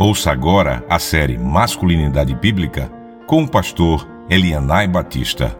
Ouça agora a série Masculinidade Bíblica com o pastor Elianai Batista.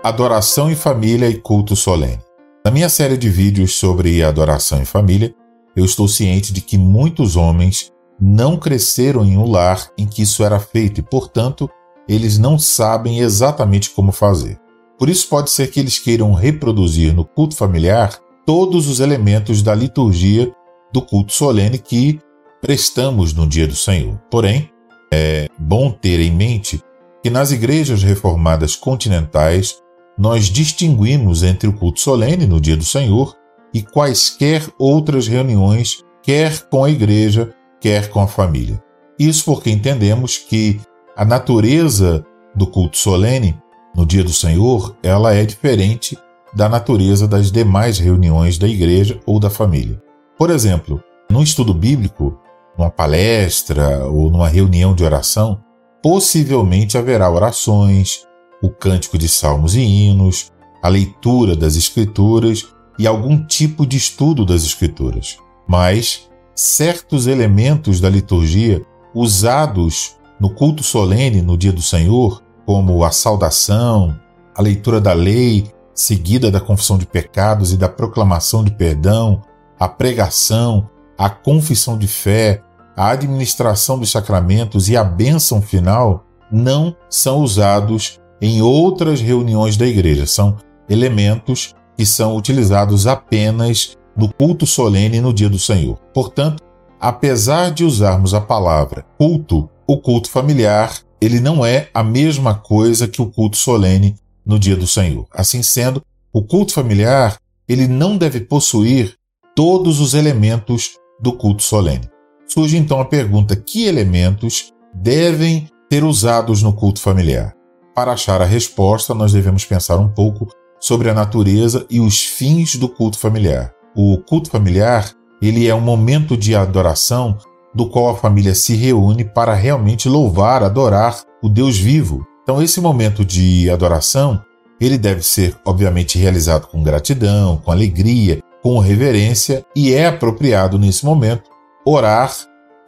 Adoração em família e culto solene. Na minha série de vídeos sobre adoração em família, eu estou ciente de que muitos homens não cresceram em um lar em que isso era feito e, portanto, eles não sabem exatamente como fazer. Por isso, pode ser que eles queiram reproduzir no culto familiar todos os elementos da liturgia do culto solene que prestamos no dia do Senhor. Porém, é bom ter em mente que nas igrejas reformadas continentais nós distinguimos entre o culto solene no dia do Senhor e quaisquer outras reuniões, quer com a igreja, quer com a família. Isso porque entendemos que a natureza do culto solene no dia do Senhor, ela é diferente da natureza das demais reuniões da igreja ou da família. Por exemplo, num estudo bíblico, numa palestra ou numa reunião de oração, possivelmente haverá orações, o cântico de salmos e hinos, a leitura das Escrituras e algum tipo de estudo das Escrituras. Mas certos elementos da liturgia usados no culto solene no dia do Senhor, como a saudação, a leitura da lei, seguida da confissão de pecados e da proclamação de perdão, a pregação, a confissão de fé, a administração dos sacramentos e a bênção final não são usados em outras reuniões da igreja. São elementos que são utilizados apenas no culto solene no dia do Senhor. Portanto, apesar de usarmos a palavra culto, o culto familiar, ele não é a mesma coisa que o culto solene no dia do Senhor. Assim sendo, o culto familiar, ele não deve possuir todos os elementos do culto solene. Surge então a pergunta: que elementos devem ser usados no culto familiar? Para achar a resposta, nós devemos pensar um pouco sobre a natureza e os fins do culto familiar. O culto familiar, ele é um momento de adoração do qual a família se reúne para realmente louvar, adorar o Deus vivo. Então esse momento de adoração, ele deve ser obviamente realizado com gratidão, com alegria, com reverência e é apropriado nesse momento orar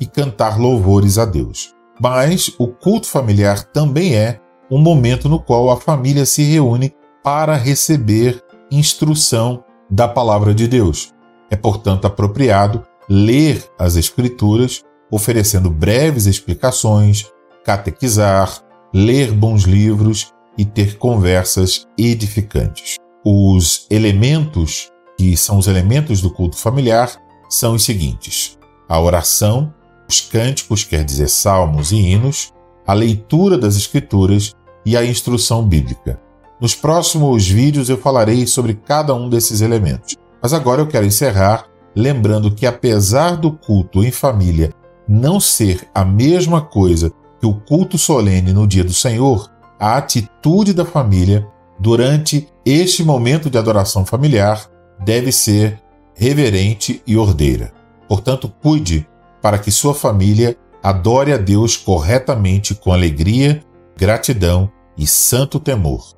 e cantar louvores a Deus. Mas o culto familiar também é um momento no qual a família se reúne para receber instrução da palavra de Deus. É, portanto, apropriado ler as Escrituras, oferecendo breves explicações, catequizar, ler bons livros e ter conversas edificantes. Os elementos que são os elementos do culto familiar, são os seguintes: a oração, os cânticos, quer dizer, salmos e hinos, a leitura das Escrituras e a instrução bíblica. Nos próximos vídeos eu falarei sobre cada um desses elementos. Mas agora eu quero encerrar lembrando que, apesar do culto em família não ser a mesma coisa que o culto solene no dia do Senhor, a atitude da família durante este momento de adoração familiar deve ser reverente e ordeira. Portanto, cuide para que sua família adore a Deus corretamente com alegria, gratidão e santo temor.